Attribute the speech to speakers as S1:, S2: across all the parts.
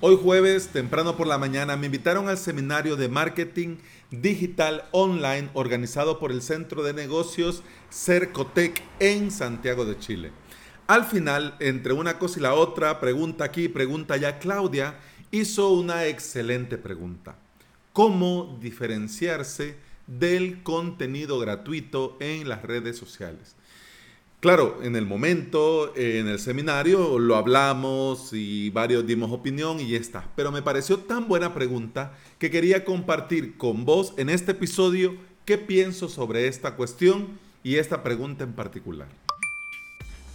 S1: Hoy jueves, temprano por la mañana, me invitaron al seminario de marketing digital online organizado por el Centro de Negocios Cercotec en Santiago de Chile. Al final, entre una cosa y la otra, pregunta aquí, pregunta allá, Claudia hizo una excelente pregunta. ¿Cómo diferenciarse del contenido gratuito en las redes sociales? Claro, en el momento, en el seminario, lo hablamos y varios dimos opinión y ya está. Pero me pareció tan buena pregunta que quería compartir con vos en este episodio qué pienso sobre esta cuestión y esta pregunta en particular.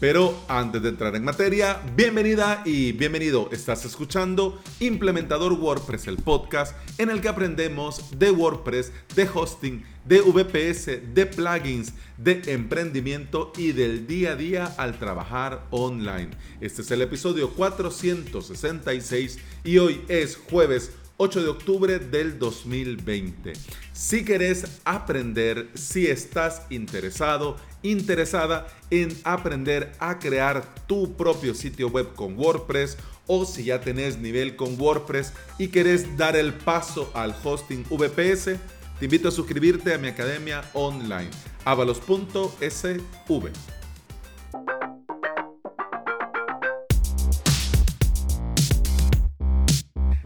S1: Pero antes de entrar en materia, bienvenida y bienvenido. Estás escuchando Implementador WordPress, el podcast en el que aprendemos de WordPress, de hosting, de VPS, de plugins, de emprendimiento y del día a día al trabajar online. Este es el episodio 466 y hoy es jueves 8 de octubre del 2020. Si querés aprender, si estás interesado, interesada en aprender a crear tu propio sitio web con WordPress o si ya tenés nivel con WordPress y querés dar el paso al hosting VPS, te invito a suscribirte a mi academia online, avalos.sv.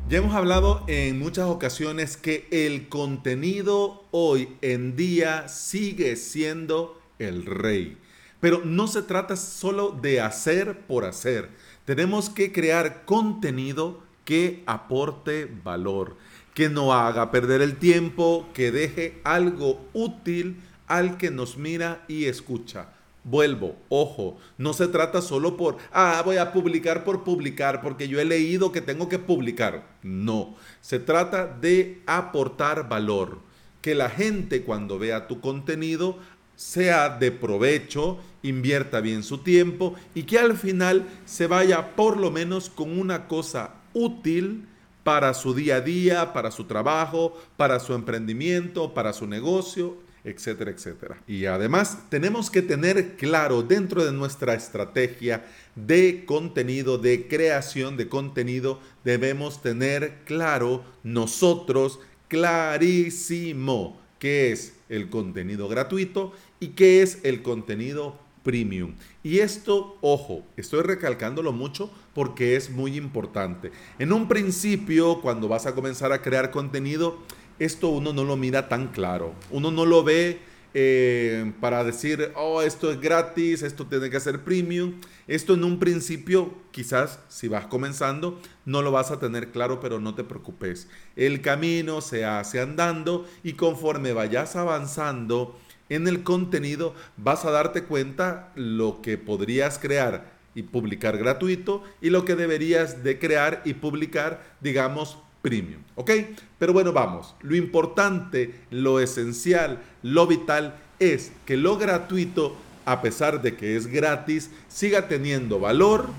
S1: Ya hemos hablado en muchas ocasiones que el contenido hoy en día sigue siendo el rey. Pero no se trata solo de hacer por hacer. Tenemos que crear contenido que aporte valor, que no haga perder el tiempo, que deje algo útil al que nos mira y escucha. Vuelvo, ojo, no se trata solo por, ah, voy a publicar por publicar, porque yo he leído que tengo que publicar. No, se trata de aportar valor. Que la gente cuando vea tu contenido sea de provecho, invierta bien su tiempo y que al final se vaya por lo menos con una cosa útil para su día a día, para su trabajo, para su emprendimiento, para su negocio, etcétera, etcétera. Y además tenemos que tener claro dentro de nuestra estrategia de contenido, de creación de contenido, debemos tener claro nosotros, clarísimo, qué es el contenido gratuito y qué es el contenido premium. Y esto, ojo, estoy recalcándolo mucho porque es muy importante. En un principio, cuando vas a comenzar a crear contenido, esto uno no lo mira tan claro. Uno no lo ve eh, para decir, oh, esto es gratis, esto tiene que ser premium. Esto en un principio, quizás si vas comenzando, no lo vas a tener claro, pero no te preocupes. El camino se hace andando y conforme vayas avanzando en el contenido, vas a darte cuenta lo que podrías crear y publicar gratuito y lo que deberías de crear y publicar, digamos, premium. ¿Ok? Pero bueno, vamos. Lo importante, lo esencial, lo vital es que lo gratuito, a pesar de que es gratis, siga teniendo valor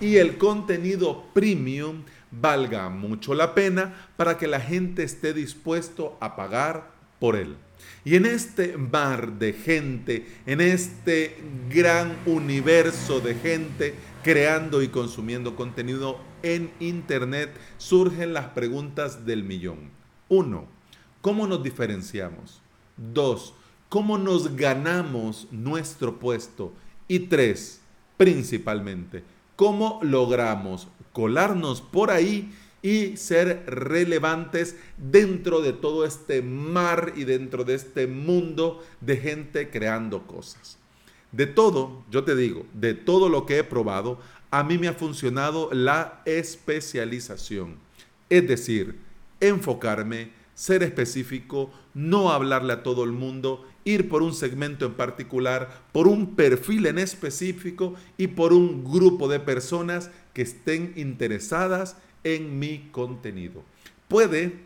S1: y el contenido premium valga mucho la pena para que la gente esté dispuesto a pagar por él. Y en este mar de gente, en este gran universo de gente creando y consumiendo contenido en Internet, surgen las preguntas del millón. Uno, ¿cómo nos diferenciamos? Dos, ¿cómo nos ganamos nuestro puesto? Y tres, principalmente, ¿cómo logramos colarnos por ahí y ser relevantes dentro de todo este mar y dentro de este mundo de gente creando cosas. De todo, yo te digo, de todo lo que he probado, a mí me ha funcionado la especialización. Es decir, enfocarme, ser específico, no hablarle a todo el mundo, ir por un segmento en particular, por un perfil en específico y por un grupo de personas que estén interesadas en mi contenido. Puede,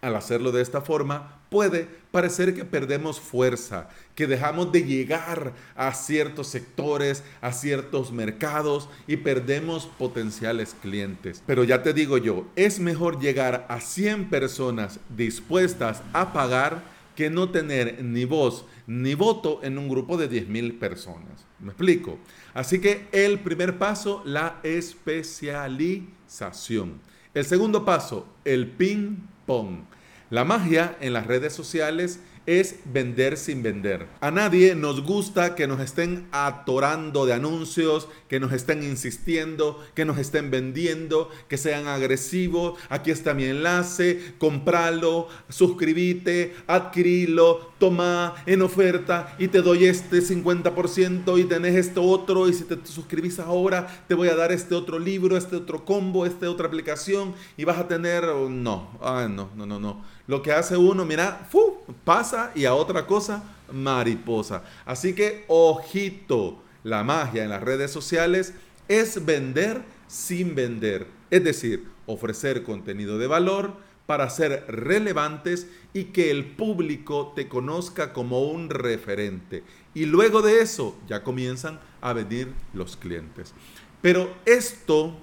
S1: al hacerlo de esta forma, puede parecer que perdemos fuerza, que dejamos de llegar a ciertos sectores, a ciertos mercados y perdemos potenciales clientes. Pero ya te digo yo, es mejor llegar a 100 personas dispuestas a pagar que no tener ni voz ni voto en un grupo de 10.000 personas. ¿Me explico? Así que el primer paso, la especialización. El segundo paso, el ping-pong. La magia en las redes sociales es vender sin vender. A nadie nos gusta que nos estén atorando de anuncios, que nos estén insistiendo, que nos estén vendiendo, que sean agresivos. Aquí está mi enlace, compralo, suscríbete, adquirilo, toma en oferta y te doy este 50% y tenés esto otro y si te suscribís ahora te voy a dar este otro libro, este otro combo, esta otra aplicación y vas a tener... No, ah, no, no, no, no. Lo que hace uno, mira, ¡fu! Pasa y a otra cosa, mariposa. Así que, ojito, la magia en las redes sociales es vender sin vender. Es decir, ofrecer contenido de valor para ser relevantes y que el público te conozca como un referente. Y luego de eso ya comienzan a venir los clientes. Pero esto,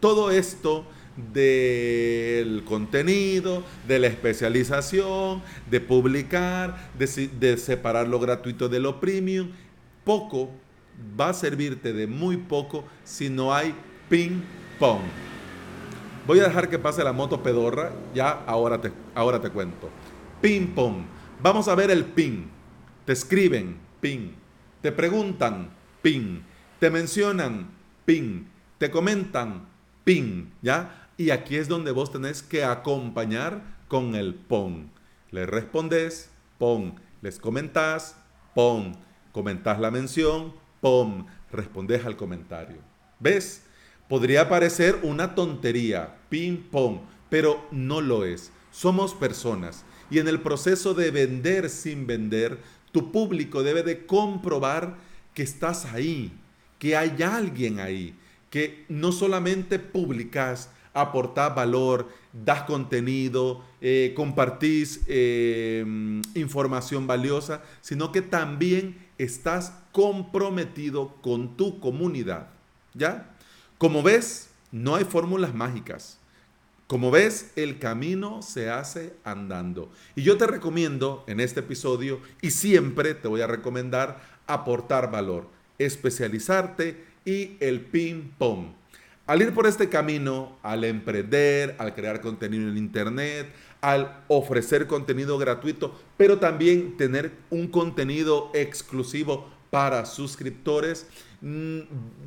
S1: todo esto del contenido, de la especialización, de publicar, de, separar lo gratuito de lo premium. Poco va a servirte de muy poco si no hay ping pong. Voy a dejar que pase la moto pedorra, ya ahora te, ahora te cuento. Ping pong. Vamos a ver el ping. Te escriben, ping. Te preguntan, ping. Te mencionan, ping. Te comentan, ping. ¿Ya? Y aquí es donde vos tenés que acompañar con el pon. Le respondes, pon. Les comentás, pon. Comentás la mención, pon. Respondes al comentario. ¿Ves? Podría parecer una tontería, ping pong, pero no lo es. Somos personas y en el proceso de vender sin vender, tu público debe de comprobar que estás ahí, que hay alguien ahí, que no solamente publicas, aportás valor, das contenido, eh, compartís eh, información valiosa, sino que también estás comprometido con tu comunidad. ¿Ya? Como ves, no hay fórmulas mágicas. Como ves, el camino se hace andando. Y yo te recomiendo en este episodio, y siempre te voy a recomendar, aportar valor, especializarte y el ping-pong. Al ir por este camino, al emprender, al crear contenido en Internet, al ofrecer contenido gratuito, pero también tener un contenido exclusivo para suscriptores, mm,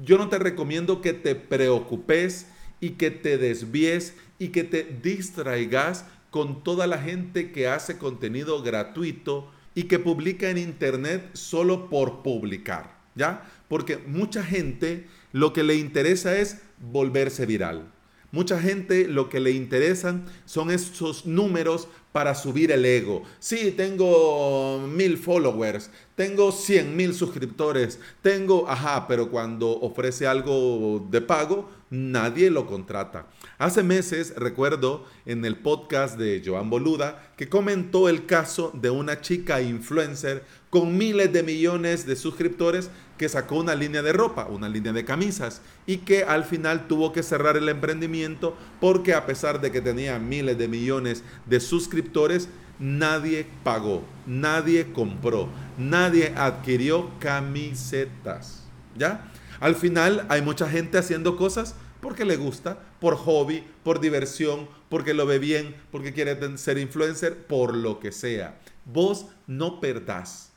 S1: yo no te recomiendo que te preocupes y que te desvíes y que te distraigas con toda la gente que hace contenido gratuito y que publica en Internet solo por publicar, ¿ya? Porque mucha gente lo que le interesa es volverse viral. Mucha gente lo que le interesan son esos números para subir el ego. Sí, tengo mil followers, tengo cien mil suscriptores, tengo, ajá, pero cuando ofrece algo de pago, nadie lo contrata. Hace meses recuerdo en el podcast de Joan Boluda que comentó el caso de una chica influencer con miles de millones de suscriptores que sacó una línea de ropa, una línea de camisas y que al final tuvo que cerrar el emprendimiento porque a pesar de que tenía miles de millones de suscriptores, nadie pagó, nadie compró, nadie adquirió camisetas. ¿Ya? Al final hay mucha gente haciendo cosas porque le gusta, por hobby, por diversión, porque lo ve bien, porque quiere ser influencer, por lo que sea. Vos no perdás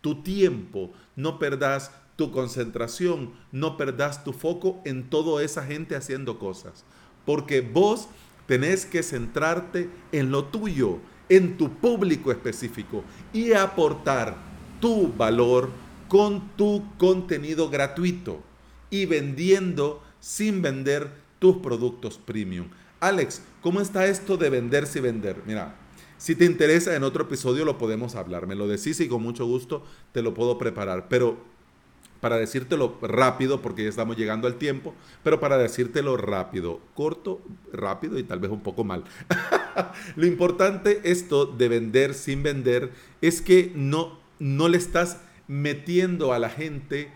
S1: tu tiempo, no perdás tu concentración, no perdás tu foco en toda esa gente haciendo cosas. Porque vos tenés que centrarte en lo tuyo, en tu público específico y aportar tu valor con tu contenido gratuito y vendiendo sin vender tus productos premium. Alex, ¿cómo está esto de vender sin vender? Mira, si te interesa en otro episodio lo podemos hablar. Me lo decís y con mucho gusto te lo puedo preparar. Pero para decírtelo rápido, porque ya estamos llegando al tiempo, pero para decírtelo rápido, corto, rápido y tal vez un poco mal. Lo importante esto de vender sin vender es que no, no le estás metiendo a la gente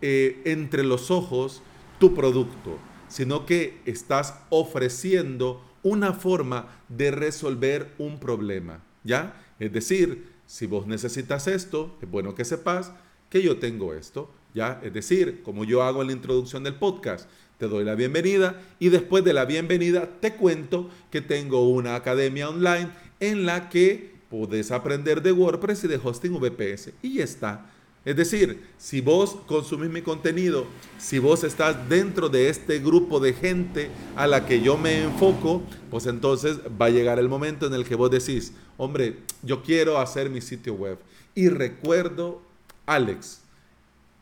S1: eh, entre los ojos tu producto, sino que estás ofreciendo una forma de resolver un problema, ¿ya? Es decir, si vos necesitas esto, es bueno que sepas que yo tengo esto, ¿ya? Es decir, como yo hago en la introducción del podcast, te doy la bienvenida y después de la bienvenida te cuento que tengo una academia online en la que puedes aprender de WordPress y de hosting VPS y ya está. Es decir, si vos consumís mi contenido, si vos estás dentro de este grupo de gente a la que yo me enfoco, pues entonces va a llegar el momento en el que vos decís, hombre, yo quiero hacer mi sitio web. Y recuerdo, Alex,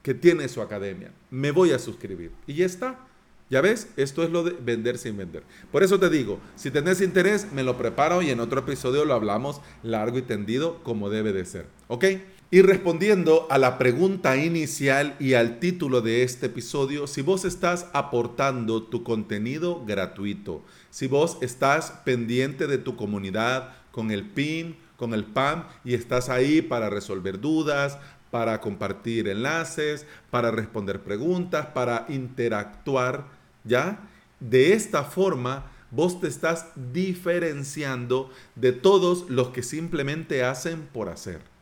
S1: que tiene su academia, me voy a suscribir. Y ya está. Ya ves, esto es lo de vender sin vender. Por eso te digo, si tenés interés, me lo preparo y en otro episodio lo hablamos largo y tendido como debe de ser. ¿Ok? Y respondiendo a la pregunta inicial y al título de este episodio, si vos estás aportando tu contenido gratuito, si vos estás pendiente de tu comunidad con el PIN, con el PAM y estás ahí para resolver dudas, para compartir enlaces, para responder preguntas, para interactuar, ¿ya? De esta forma, vos te estás diferenciando de todos los que simplemente hacen por hacer.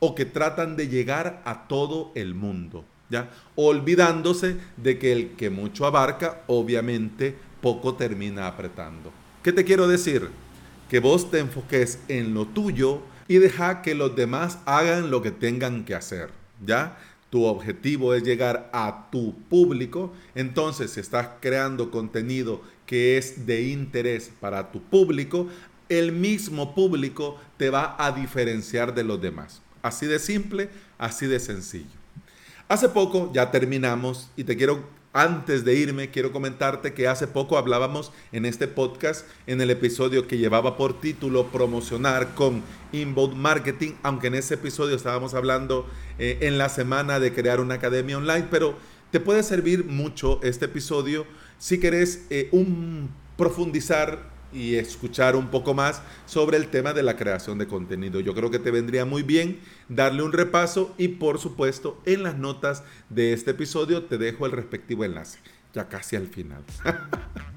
S1: O que tratan de llegar a todo el mundo, ¿ya? Olvidándose de que el que mucho abarca, obviamente, poco termina apretando. ¿Qué te quiero decir? Que vos te enfoques en lo tuyo y deja que los demás hagan lo que tengan que hacer, ¿ya? Tu objetivo es llegar a tu público, entonces si estás creando contenido que es de interés para tu público, el mismo público te va a diferenciar de los demás. Así de simple, así de sencillo. Hace poco, ya terminamos, y te quiero, antes de irme, quiero comentarte que hace poco hablábamos en este podcast, en el episodio que llevaba por título Promocionar con Inbound Marketing, aunque en ese episodio estábamos hablando eh, en la semana de crear una academia online, pero te puede servir mucho este episodio si querés eh, un, profundizar y escuchar un poco más sobre el tema de la creación de contenido. Yo creo que te vendría muy bien darle un repaso y por supuesto en las notas de este episodio te dejo el respectivo enlace, ya casi al final.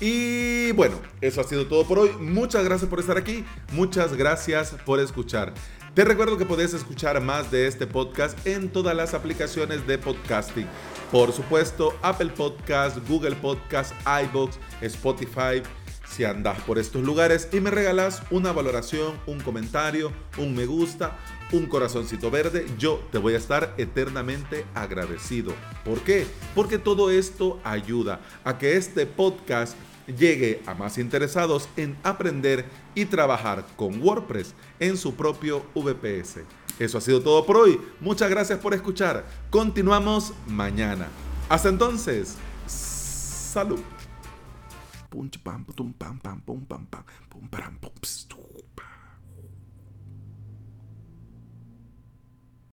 S1: Y bueno, eso ha sido todo por hoy. Muchas gracias por estar aquí. Muchas gracias por escuchar. Te recuerdo que puedes escuchar más de este podcast en todas las aplicaciones de podcasting. Por supuesto, Apple Podcast, Google Podcast, iBox, Spotify. Si andas por estos lugares y me regalas una valoración, un comentario, un me gusta, un corazoncito verde, yo te voy a estar eternamente agradecido. ¿Por qué? Porque todo esto ayuda a que este podcast llegue a más interesados en aprender y trabajar con WordPress en su propio VPS. Eso ha sido todo por hoy. Muchas gracias por escuchar. Continuamos mañana. Hasta entonces, salud.